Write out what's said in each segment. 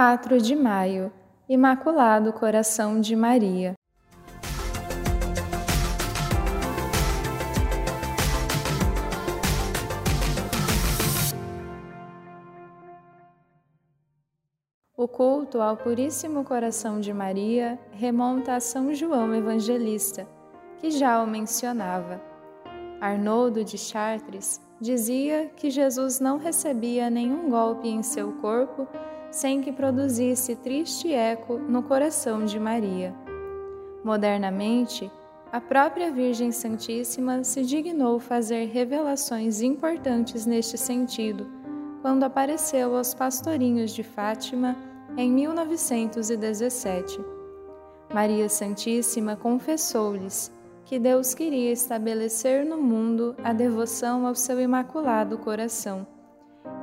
4 de maio Imaculado Coração de Maria. O culto ao Puríssimo Coração de Maria remonta a São João Evangelista, que já o mencionava. Arnoldo de Chartres dizia que Jesus não recebia nenhum golpe em seu corpo sem que produzisse triste eco no coração de Maria. Modernamente, a própria Virgem Santíssima se dignou fazer revelações importantes neste sentido, quando apareceu aos pastorinhos de Fátima em 1917. Maria Santíssima confessou-lhes que Deus queria estabelecer no mundo a devoção ao seu imaculado coração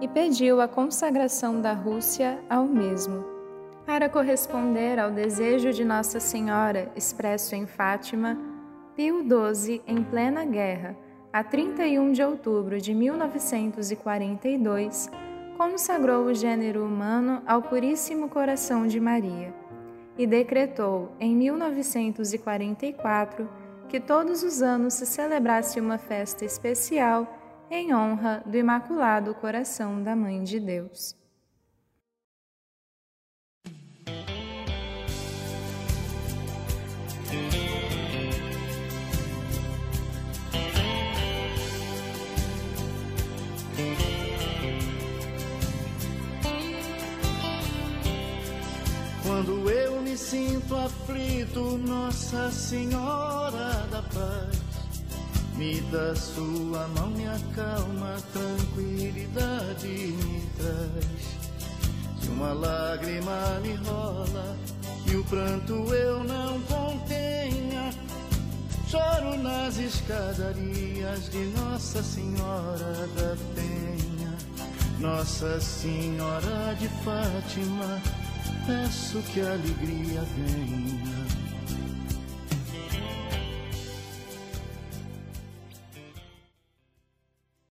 e pediu a consagração da Rússia ao mesmo. Para corresponder ao desejo de Nossa Senhora expresso em Fátima, Pio XII, em plena guerra, a 31 de outubro de 1942, consagrou o gênero humano ao Puríssimo Coração de Maria e decretou, em 1944, que todos os anos se celebrasse uma festa especial em honra do Imaculado Coração da Mãe de Deus. Quando eu me sinto aflito, Nossa Senhora da Paz me dá sua mão, me acalma, tranquilidade me traz. Se uma lágrima me rola e o pranto eu não contenha, choro nas escadarias de Nossa Senhora da Penha. Nossa Senhora de Fátima, peço que a alegria venha.